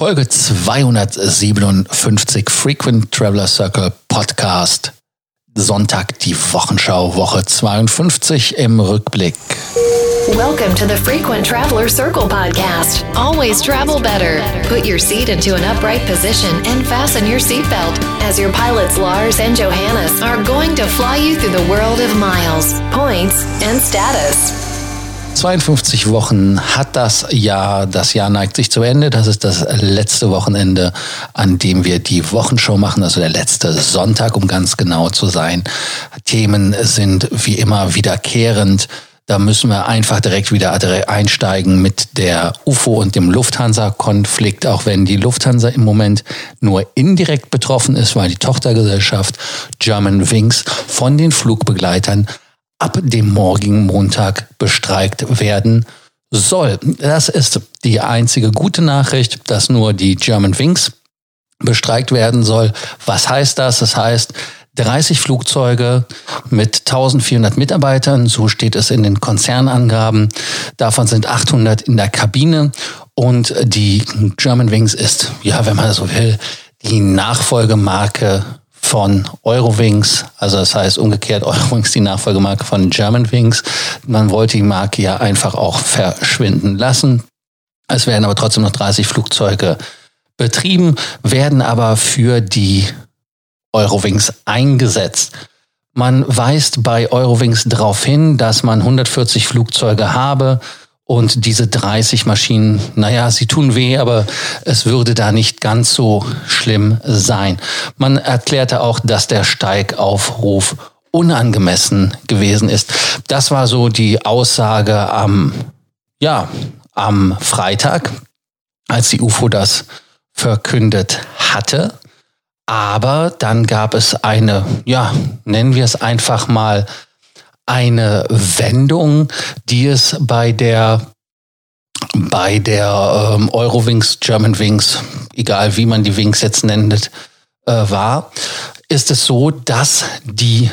Folge 257 Frequent Traveler Circle Podcast. Sonntag die Wochenschau, Woche 52 im Rückblick. Welcome to the Frequent Traveler Circle podcast. Always travel better. Put your seat into an upright position and fasten your seatbelt as your pilots Lars and Johannes are going to fly you through the world of miles, points, and status. 52 Wochen hat das Jahr. Das Jahr neigt sich zu Ende. Das ist das letzte Wochenende, an dem wir die Wochenshow machen, also der letzte Sonntag, um ganz genau zu sein. Themen sind wie immer wiederkehrend. Da müssen wir einfach direkt wieder einsteigen mit der UFO und dem Lufthansa-Konflikt, auch wenn die Lufthansa im Moment nur indirekt betroffen ist, weil die Tochtergesellschaft German Wings von den Flugbegleitern ab dem morgigen Montag bestreikt werden soll. Das ist die einzige gute Nachricht, dass nur die German Wings bestreikt werden soll. Was heißt das? Das heißt, 30 Flugzeuge mit 1400 Mitarbeitern, so steht es in den Konzernangaben. Davon sind 800 in der Kabine und die German Wings ist, ja, wenn man so will, die Nachfolgemarke von Eurowings, also das heißt umgekehrt Eurowings die Nachfolgemarke von Germanwings. Man wollte die Marke ja einfach auch verschwinden lassen. Es werden aber trotzdem noch 30 Flugzeuge betrieben, werden aber für die Eurowings eingesetzt. Man weist bei Eurowings darauf hin, dass man 140 Flugzeuge habe und diese 30 Maschinen, naja, sie tun weh, aber es würde da nicht ganz so schlimm sein. Man erklärte auch, dass der Steigaufruf unangemessen gewesen ist. Das war so die Aussage am, ja, am Freitag, als die UFO das verkündet hatte. Aber dann gab es eine, ja, nennen wir es einfach mal eine Wendung, die es bei der bei der ähm, Eurowings, Germanwings, egal wie man die Wings jetzt nennt, äh, war, ist es so, dass die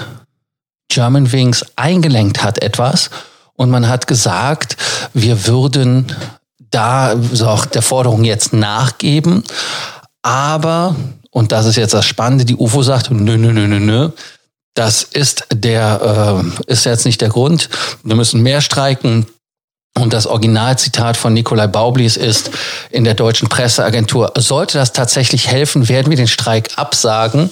Germanwings eingelenkt hat etwas und man hat gesagt, wir würden da auch der Forderung jetzt nachgeben, aber und das ist jetzt das Spannende, die UFO sagt, nö, nö, nö, nö, nö, das ist der, äh, ist jetzt nicht der Grund. Wir müssen mehr streiken. Und das Originalzitat von Nikolai Baublis ist in der deutschen Presseagentur, sollte das tatsächlich helfen, werden wir den Streik absagen.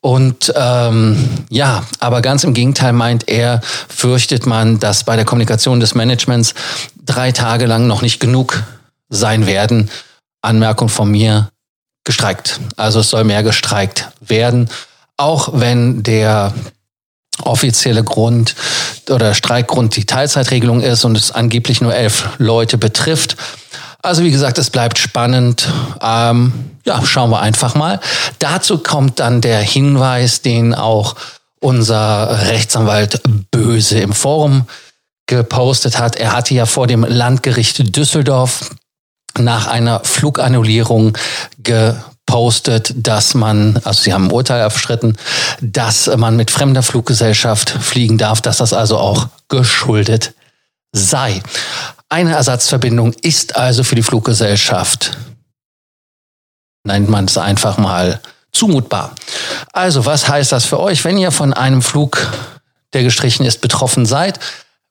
Und ähm, ja, aber ganz im Gegenteil meint er, fürchtet man, dass bei der Kommunikation des Managements drei Tage lang noch nicht genug sein werden. Anmerkung von mir, gestreikt. Also es soll mehr gestreikt werden auch wenn der offizielle Grund oder Streikgrund die Teilzeitregelung ist und es angeblich nur elf Leute betrifft. Also wie gesagt, es bleibt spannend. Ähm, ja, schauen wir einfach mal. Dazu kommt dann der Hinweis, den auch unser Rechtsanwalt Böse im Forum gepostet hat. Er hatte ja vor dem Landgericht Düsseldorf nach einer Flugannullierung ge postet, dass man, also sie haben ein Urteil erstritten, dass man mit fremder Fluggesellschaft fliegen darf, dass das also auch geschuldet sei. Eine Ersatzverbindung ist also für die Fluggesellschaft, nennt man es einfach mal, zumutbar. Also, was heißt das für euch, wenn ihr von einem Flug, der gestrichen ist, betroffen seid?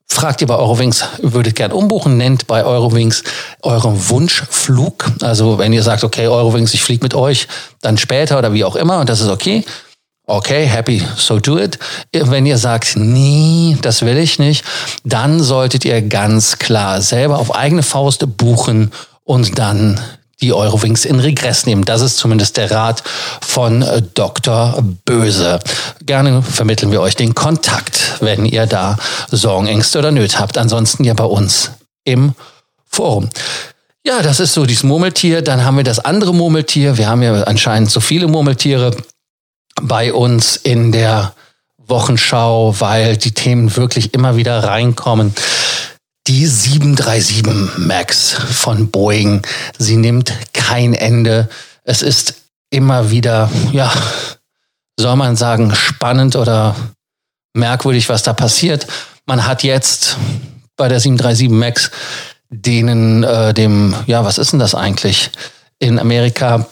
Fragt ihr bei Eurowings, würdet gern umbuchen, nennt bei Eurowings euren Wunschflug. Also wenn ihr sagt, okay, Eurowings, ich fliege mit euch, dann später oder wie auch immer und das ist okay. Okay, happy, so do it. Wenn ihr sagt, nee, das will ich nicht, dann solltet ihr ganz klar selber auf eigene Faust buchen und dann die Eurowings in Regress nehmen. Das ist zumindest der Rat von äh, Dr. Böse. Gerne vermitteln wir euch den Kontakt, wenn ihr da Sorgen, Ängste oder Nöte habt. Ansonsten ja bei uns im Forum. Ja, das ist so dieses Murmeltier. Dann haben wir das andere Murmeltier. Wir haben ja anscheinend so viele Murmeltiere bei uns in der Wochenschau, weil die Themen wirklich immer wieder reinkommen. Die 737 MAX von Boeing, sie nimmt kein Ende. Es ist immer wieder, ja, soll man sagen, spannend oder merkwürdig, was da passiert. Man hat jetzt bei der 737 MAX denen, äh, dem, ja, was ist denn das eigentlich? in Amerika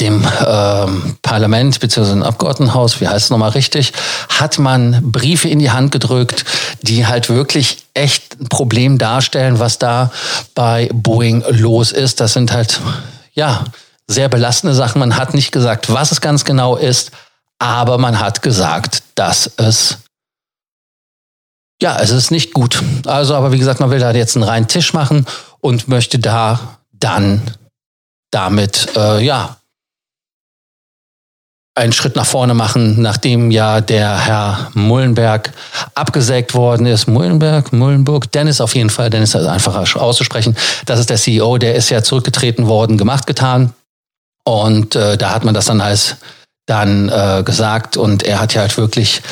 dem ähm, Parlament bzw. dem Abgeordnetenhaus, wie heißt es nochmal richtig, hat man Briefe in die Hand gedrückt, die halt wirklich echt ein Problem darstellen, was da bei Boeing los ist. Das sind halt, ja, sehr belastende Sachen. Man hat nicht gesagt, was es ganz genau ist, aber man hat gesagt, dass es ja, es ist nicht gut. Also, aber wie gesagt, man will da jetzt einen reinen Tisch machen und möchte da dann damit, äh, ja, einen Schritt nach vorne machen, nachdem ja der Herr Mullenberg abgesägt worden ist. Mullenberg, Mullenburg, Dennis auf jeden Fall, Dennis ist einfacher auszusprechen. Das ist der CEO, der ist ja zurückgetreten worden, gemacht, getan. Und äh, da hat man das dann als dann äh, gesagt und er hat ja halt wirklich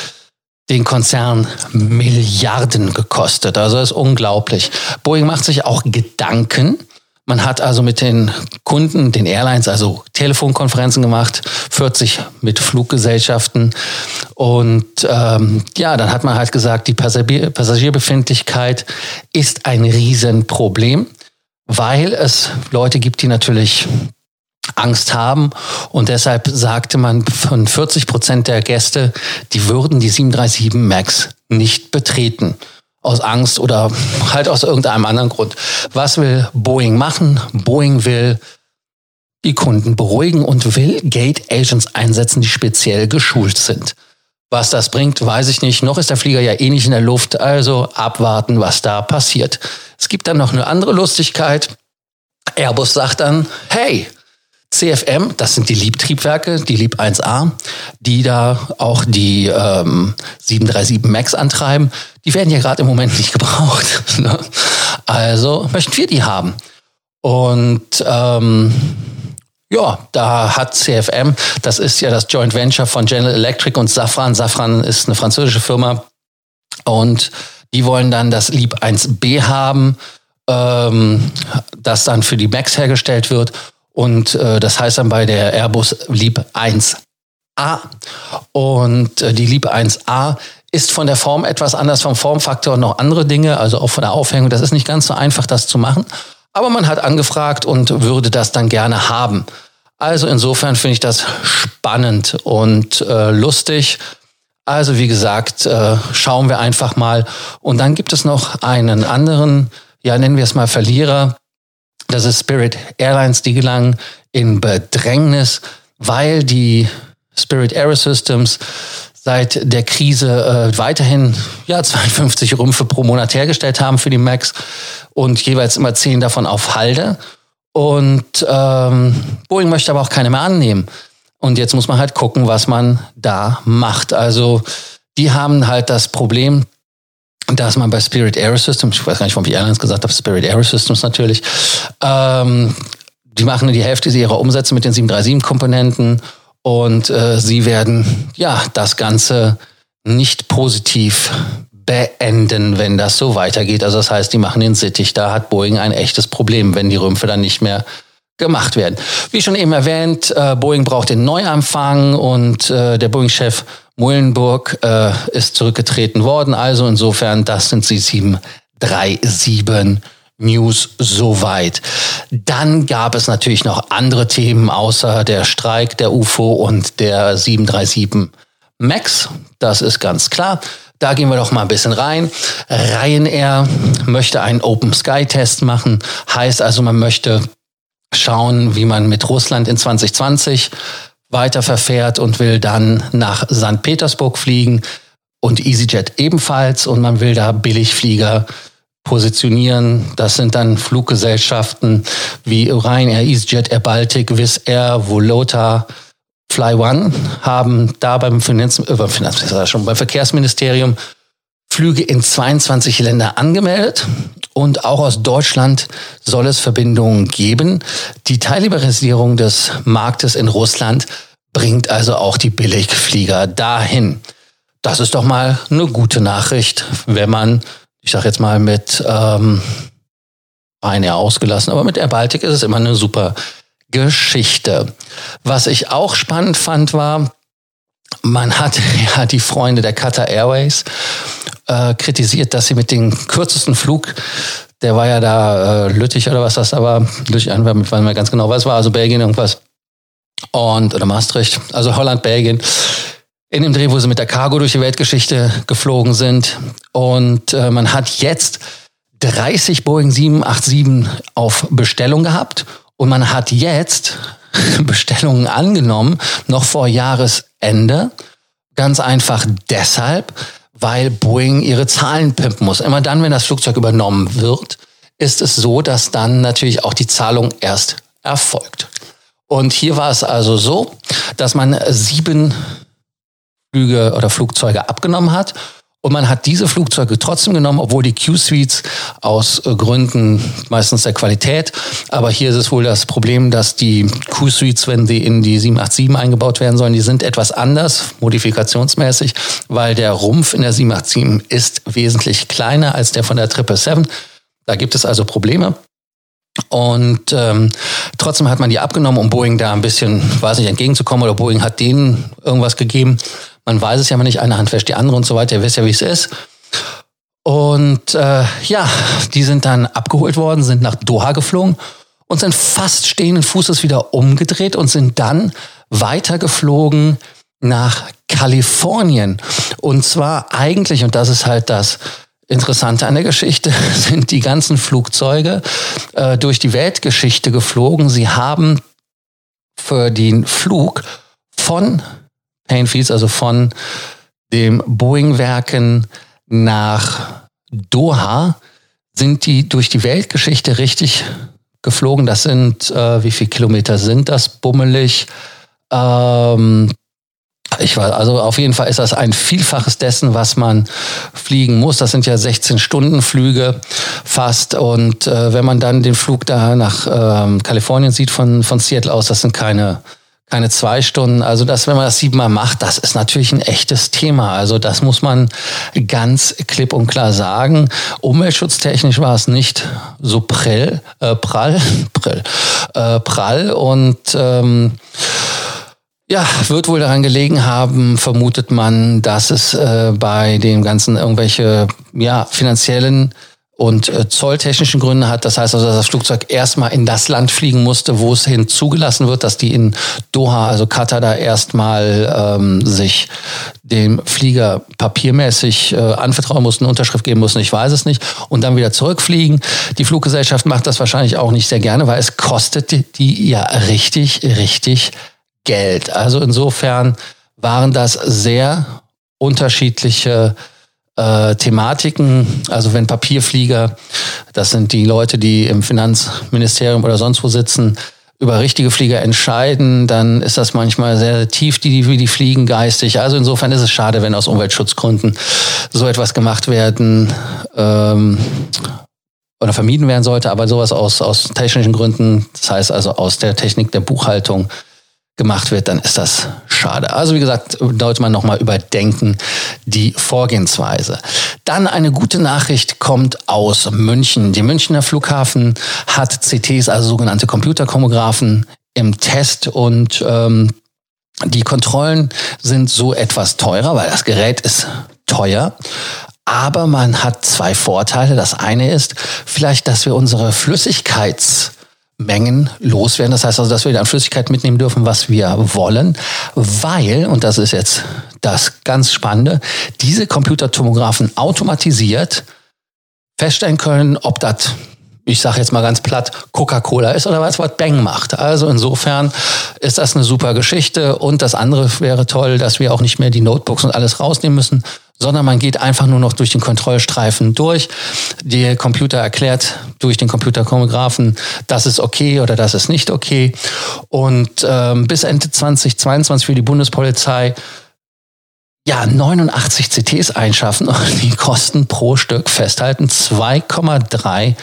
den Konzern Milliarden gekostet. Also ist unglaublich. Boeing macht sich auch Gedanken, man hat also mit den Kunden, den Airlines, also Telefonkonferenzen gemacht, 40 mit Fluggesellschaften. Und ähm, ja, dann hat man halt gesagt, die Passagier Passagierbefindlichkeit ist ein Riesenproblem, weil es Leute gibt, die natürlich Angst haben. Und deshalb sagte man von 40 Prozent der Gäste, die würden die 737 MAX nicht betreten aus Angst oder halt aus irgendeinem anderen Grund. Was will Boeing machen? Boeing will die Kunden beruhigen und will Gate Agents einsetzen, die speziell geschult sind. Was das bringt, weiß ich nicht. Noch ist der Flieger ja eh nicht in der Luft, also abwarten, was da passiert. Es gibt dann noch eine andere Lustigkeit. Airbus sagt dann, hey, CFM, das sind die Liebtriebwerke, die Lieb 1A, die da auch die ähm, 737 MAX antreiben. Die werden ja gerade im Moment nicht gebraucht. Ne? Also möchten wir die haben. Und ähm, ja, da hat CFM, das ist ja das Joint Venture von General Electric und Safran. Safran ist eine französische Firma und die wollen dann das Lieb 1B haben, ähm, das dann für die MAX hergestellt wird und äh, das heißt dann bei der Airbus Lieb 1A. Und äh, die Lieb 1A ist von der Form etwas anders, vom Formfaktor noch andere Dinge, also auch von der Aufhängung. Das ist nicht ganz so einfach, das zu machen. Aber man hat angefragt und würde das dann gerne haben. Also insofern finde ich das spannend und äh, lustig. Also wie gesagt, äh, schauen wir einfach mal. Und dann gibt es noch einen anderen, ja nennen wir es mal Verlierer, das ist Spirit Airlines, die gelangen in Bedrängnis, weil die Spirit Aerosystems seit der Krise äh, weiterhin ja 52 Rümpfe pro Monat hergestellt haben für die Max und jeweils immer 10 davon auf Halde. Und ähm, Boeing möchte aber auch keine mehr annehmen. Und jetzt muss man halt gucken, was man da macht. Also die haben halt das Problem, dass man bei Spirit Aerosystems, ich weiß gar nicht, warum ich Airlines gesagt habe, Spirit Aerosystems natürlich, ähm, die machen die Hälfte ihrer Umsätze mit den 737-Komponenten und äh, sie werden ja das Ganze nicht positiv beenden, wenn das so weitergeht. Also das heißt, die machen den Sittich. Da hat Boeing ein echtes Problem, wenn die Rümpfe dann nicht mehr gemacht werden. Wie schon eben erwähnt, äh, Boeing braucht den Neuanfang und äh, der Boeing-Chef Muhlenburg äh, ist zurückgetreten worden. Also insofern, das sind die 737 News soweit. Dann gab es natürlich noch andere Themen außer der Streik der UFO und der 737 MAX. Das ist ganz klar. Da gehen wir doch mal ein bisschen rein. Ryanair möchte einen Open Sky Test machen. Heißt also, man möchte schauen, wie man mit Russland in 2020 weiter verfährt und will dann nach St. Petersburg fliegen und EasyJet ebenfalls und man will da Billigflieger positionieren. Das sind dann Fluggesellschaften wie Ryanair, EasyJet, Air Baltic, Wizz Air, Volota, Fly One haben da beim, Finanz, äh, Finanz, schon beim Verkehrsministerium Flüge in 22 Länder angemeldet und auch aus Deutschland soll es Verbindungen geben. Die Teilliberalisierung des Marktes in Russland bringt also auch die Billigflieger dahin. Das ist doch mal eine gute Nachricht, wenn man, ich sage jetzt mal mit ähm, Ryanair ausgelassen, aber mit Air Baltic ist es immer eine super Geschichte. Was ich auch spannend fand, war, man hat ja die Freunde der Qatar Airways äh, kritisiert, dass sie mit dem kürzesten Flug Der war ja da äh, Lüttich oder was das da war. Lüttich, ich weiß nicht mehr ganz genau, was war. Also Belgien irgendwas. Und, oder Maastricht. Also Holland, Belgien. In dem Dreh, wo sie mit der Cargo durch die Weltgeschichte geflogen sind. Und äh, man hat jetzt 30 Boeing 787 auf Bestellung gehabt. Und man hat jetzt Bestellungen angenommen, noch vor Jahresende. Ganz einfach deshalb, weil Boeing ihre Zahlen pimpen muss. Immer dann, wenn das Flugzeug übernommen wird, ist es so, dass dann natürlich auch die Zahlung erst erfolgt. Und hier war es also so, dass man sieben Flüge oder Flugzeuge abgenommen hat und man hat diese Flugzeuge trotzdem genommen, obwohl die Q-Suites aus äh, Gründen meistens der Qualität, aber hier ist es wohl das Problem, dass die Q-Suites, wenn sie in die 787 eingebaut werden sollen, die sind etwas anders, modifikationsmäßig, weil der Rumpf in der 787 ist wesentlich kleiner als der von der 777. Da gibt es also Probleme. Und ähm, trotzdem hat man die abgenommen, um Boeing da ein bisschen, weiß nicht, entgegenzukommen oder Boeing hat denen irgendwas gegeben. Man weiß es ja mal nicht, eine Hand wäscht die andere und so weiter. Ihr wisst ja, wie es ist. Und äh, ja, die sind dann abgeholt worden, sind nach Doha geflogen und sind fast stehenden Fußes wieder umgedreht und sind dann weitergeflogen nach Kalifornien. Und zwar eigentlich, und das ist halt das Interessante an der Geschichte, sind die ganzen Flugzeuge äh, durch die Weltgeschichte geflogen. Sie haben für den Flug von Painfields, also von dem Boeing-Werken nach Doha, sind die durch die Weltgeschichte richtig geflogen. Das sind, äh, wie viele Kilometer sind das? Bummelig. Ähm, ich weiß, also auf jeden Fall ist das ein Vielfaches dessen, was man fliegen muss. Das sind ja 16 Stunden Flüge fast. Und äh, wenn man dann den Flug da nach ähm, Kalifornien sieht von, von Seattle aus, das sind keine keine zwei Stunden. Also das, wenn man das siebenmal macht, das ist natürlich ein echtes Thema. Also das muss man ganz klipp und klar sagen. Umweltschutztechnisch war es nicht so prell, äh, prall, prall, äh, prall und ähm, ja, wird wohl daran gelegen haben, vermutet man, dass es äh, bei dem ganzen irgendwelche ja, finanziellen und äh, zolltechnischen Gründe hat. Das heißt also, dass das Flugzeug erstmal in das Land fliegen musste, wo es hin zugelassen wird, dass die in Doha, also Katar, da erstmal ähm, sich dem Flieger papiermäßig äh, anvertrauen mussten, Unterschrift geben mussten, ich weiß es nicht, und dann wieder zurückfliegen. Die Fluggesellschaft macht das wahrscheinlich auch nicht sehr gerne, weil es kostet die ja richtig, richtig Geld. Also insofern waren das sehr unterschiedliche äh, Thematiken. Also wenn Papierflieger, das sind die Leute, die im Finanzministerium oder sonst wo sitzen, über richtige Flieger entscheiden, dann ist das manchmal sehr tief, wie die fliegen geistig. Also insofern ist es schade, wenn aus Umweltschutzgründen so etwas gemacht werden ähm, oder vermieden werden sollte. Aber sowas aus, aus technischen Gründen, das heißt also aus der Technik der Buchhaltung, gemacht wird, dann ist das schade. Also wie gesagt, sollte man nochmal überdenken die Vorgehensweise. Dann eine gute Nachricht kommt aus München. Die Münchner Flughafen hat CTs, also sogenannte Computerkomographen, im Test und ähm, die Kontrollen sind so etwas teurer, weil das Gerät ist teuer. Aber man hat zwei Vorteile. Das eine ist vielleicht, dass wir unsere Flüssigkeits Mengen loswerden. Das heißt also, dass wir an Flüssigkeit mitnehmen dürfen, was wir wollen, weil, und das ist jetzt das ganz Spannende, diese Computertomographen automatisiert feststellen können, ob das ich sage jetzt mal ganz platt, Coca-Cola ist oder was, was Bang macht. Also insofern ist das eine super Geschichte. Und das andere wäre toll, dass wir auch nicht mehr die Notebooks und alles rausnehmen müssen, sondern man geht einfach nur noch durch den Kontrollstreifen durch. Der Computer erklärt durch den Computerchronographen, das ist okay oder das ist nicht okay. Und ähm, bis Ende 2022 für die Bundespolizei ja, 89 CTs einschaffen und die kosten pro Stück festhalten 2,3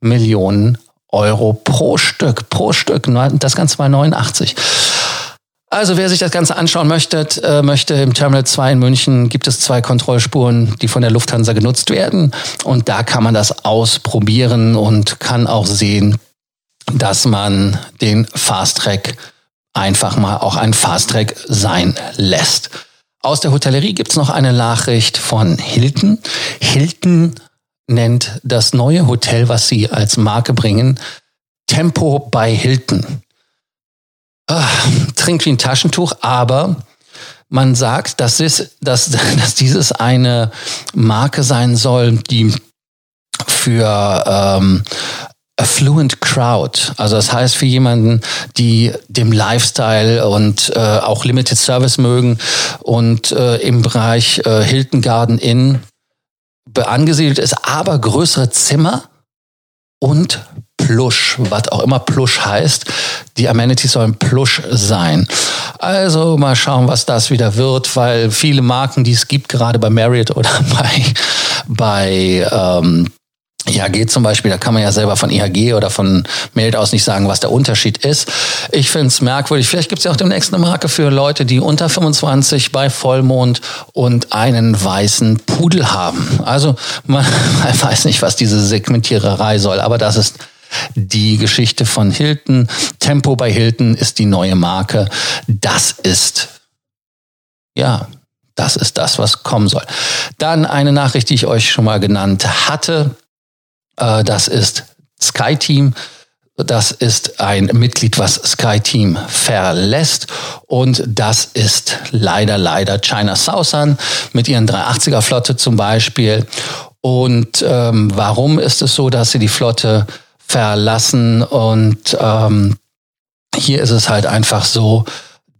Millionen Euro pro Stück, pro Stück. Das Ganze war 89. Also wer sich das Ganze anschauen möchte, äh, möchte im Terminal 2 in München gibt es zwei Kontrollspuren, die von der Lufthansa genutzt werden. Und da kann man das ausprobieren und kann auch sehen, dass man den Fast Track einfach mal auch ein Fast Track sein lässt. Aus der Hotellerie gibt es noch eine Nachricht von Hilton. Hilton nennt das neue Hotel, was sie als Marke bringen, Tempo bei Hilton. Ach, trinkt wie ein Taschentuch, aber man sagt, dass, es, dass, dass dieses eine Marke sein soll, die für ähm, affluent crowd. Also das heißt für jemanden, die dem Lifestyle und äh, auch Limited Service mögen und äh, im Bereich äh, Hilton Garden Inn angesiedelt ist, aber größere Zimmer und Plush, was auch immer Plush heißt. Die Amenities sollen Plush sein. Also mal schauen, was das wieder wird, weil viele Marken, die es gibt, gerade bei Marriott oder bei, bei ähm, IHG zum Beispiel, da kann man ja selber von IHG oder von Meld aus nicht sagen, was der Unterschied ist. Ich finde es merkwürdig. Vielleicht gibt es ja auch demnächst eine Marke für Leute, die unter 25 bei Vollmond und einen weißen Pudel haben. Also man, man weiß nicht, was diese Segmentiererei soll, aber das ist die Geschichte von Hilton. Tempo bei Hilton ist die neue Marke. Das ist, ja, das ist das, was kommen soll. Dann eine Nachricht, die ich euch schon mal genannt hatte. Äh, das ist SkyTeam. Das ist ein Mitglied, was SkyTeam verlässt. Und das ist leider, leider China Southern mit ihren 380er Flotte zum Beispiel. Und ähm, warum ist es so, dass sie die Flotte verlassen? Und ähm, hier ist es halt einfach so,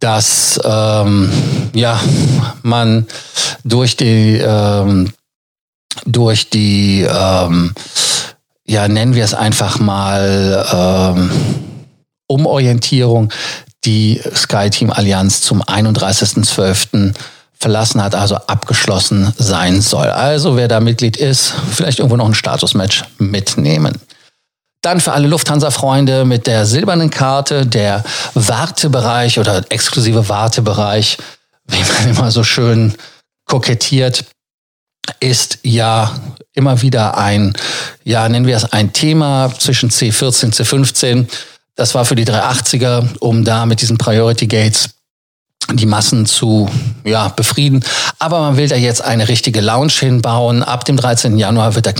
dass ähm, ja man durch die ähm, durch die ähm, ja, nennen wir es einfach mal ähm, Umorientierung, die SkyTeam Allianz zum 31.12. verlassen hat, also abgeschlossen sein soll. Also wer da Mitglied ist, vielleicht irgendwo noch ein Statusmatch mitnehmen. Dann für alle Lufthansa-Freunde mit der silbernen Karte, der Wartebereich oder exklusive Wartebereich, wie man immer so schön kokettiert, ist ja immer wieder ein, ja, nennen wir es ein Thema zwischen C14, C15. Das war für die 380er, um da mit diesen Priority Gates die Massen zu ja, befrieden. Aber man will da jetzt eine richtige Lounge hinbauen. Ab dem 13. Januar wird der,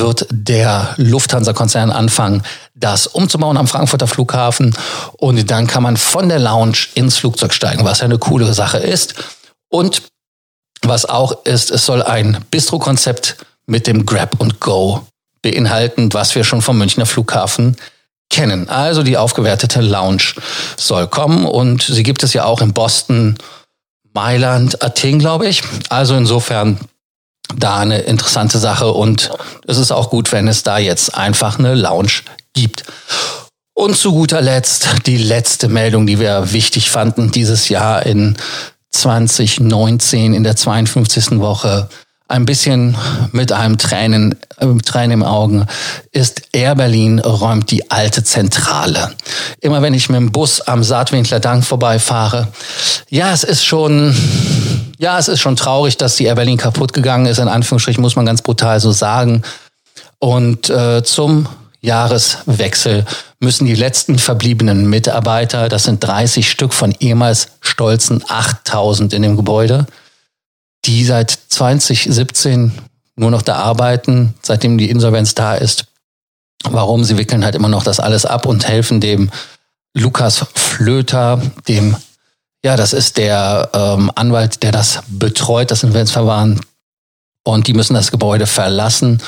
wird der Lufthansa-Konzern anfangen, das umzubauen am Frankfurter Flughafen. Und dann kann man von der Lounge ins Flugzeug steigen, was ja eine coole Sache ist. Und was auch ist, es soll ein Bistro-Konzept mit dem Grab and Go beinhalten, was wir schon vom Münchner Flughafen kennen. Also die aufgewertete Lounge soll kommen und sie gibt es ja auch in Boston, Mailand, Athen, glaube ich. Also insofern da eine interessante Sache und es ist auch gut, wenn es da jetzt einfach eine Lounge gibt. Und zu guter Letzt die letzte Meldung, die wir wichtig fanden dieses Jahr in 2019 in der 52. Woche ein bisschen mit einem Tränen, äh, Tränen im Augen, ist Air Berlin räumt die alte Zentrale. Immer wenn ich mit dem Bus am Saatwinkler Dank vorbeifahre, ja, es ist schon, ja, es ist schon traurig, dass die Air Berlin kaputt gegangen ist. In Anführungsstrichen muss man ganz brutal so sagen. Und äh, zum Jahreswechsel müssen die letzten verbliebenen Mitarbeiter, das sind 30 Stück von ehemals stolzen 8000 in dem Gebäude, die seit 2017 nur noch da arbeiten, seitdem die Insolvenz da ist. Warum? Sie wickeln halt immer noch das alles ab und helfen dem Lukas Flöter, dem, ja, das ist der ähm, Anwalt, der das betreut, das Insolvenzverfahren. Und die müssen das Gebäude verlassen.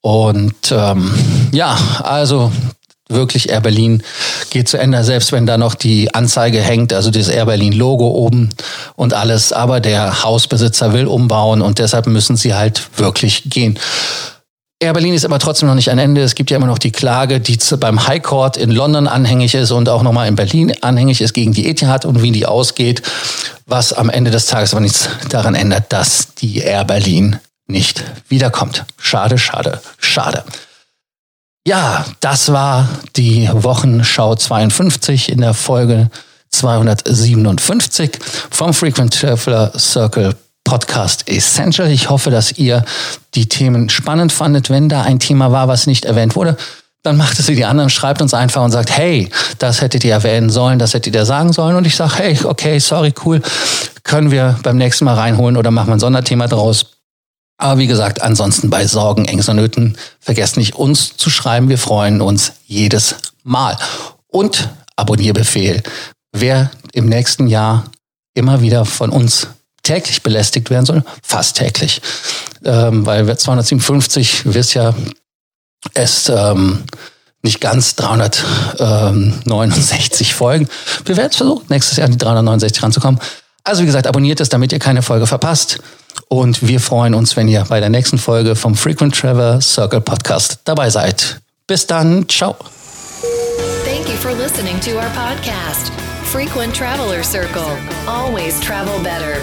Und ähm, ja, also wirklich Air Berlin geht zu Ende, selbst wenn da noch die Anzeige hängt, also das Air Berlin Logo oben und alles. Aber der Hausbesitzer will umbauen und deshalb müssen sie halt wirklich gehen. Air Berlin ist aber trotzdem noch nicht ein Ende. Es gibt ja immer noch die Klage, die beim High Court in London anhängig ist und auch nochmal in Berlin anhängig ist gegen die Etihad und wie die ausgeht, was am Ende des Tages aber nichts daran ändert, dass die Air Berlin nicht wiederkommt. Schade, schade, schade. Ja, das war die Wochenschau 52 in der Folge 257 vom Frequent Traveler Circle Podcast Essential. Ich hoffe, dass ihr die Themen spannend fandet. Wenn da ein Thema war, was nicht erwähnt wurde, dann macht es wie die anderen, schreibt uns einfach und sagt, hey, das hättet ihr erwähnen sollen, das hättet ihr sagen sollen. Und ich sage, hey, okay, sorry, cool, können wir beim nächsten Mal reinholen oder machen wir ein Sonderthema draus. Aber wie gesagt, ansonsten bei Sorgen, Ängsten Nöten, vergesst nicht uns zu schreiben. Wir freuen uns jedes Mal. Und Abonnierbefehl. Wer im nächsten Jahr immer wieder von uns täglich belästigt werden soll, fast täglich. Ähm, weil 257 wirst ja es ähm, nicht ganz 369 Folgen. Wir werden es versuchen, nächstes Jahr an die 369 ranzukommen. Also wie gesagt, abonniert es, damit ihr keine Folge verpasst. Und wir freuen uns, wenn ihr bei der nächsten Folge vom Frequent Travel Circle Podcast dabei seid. Bis dann, ciao. Thank you for listening to our podcast, Frequent Traveler Circle. Always travel better.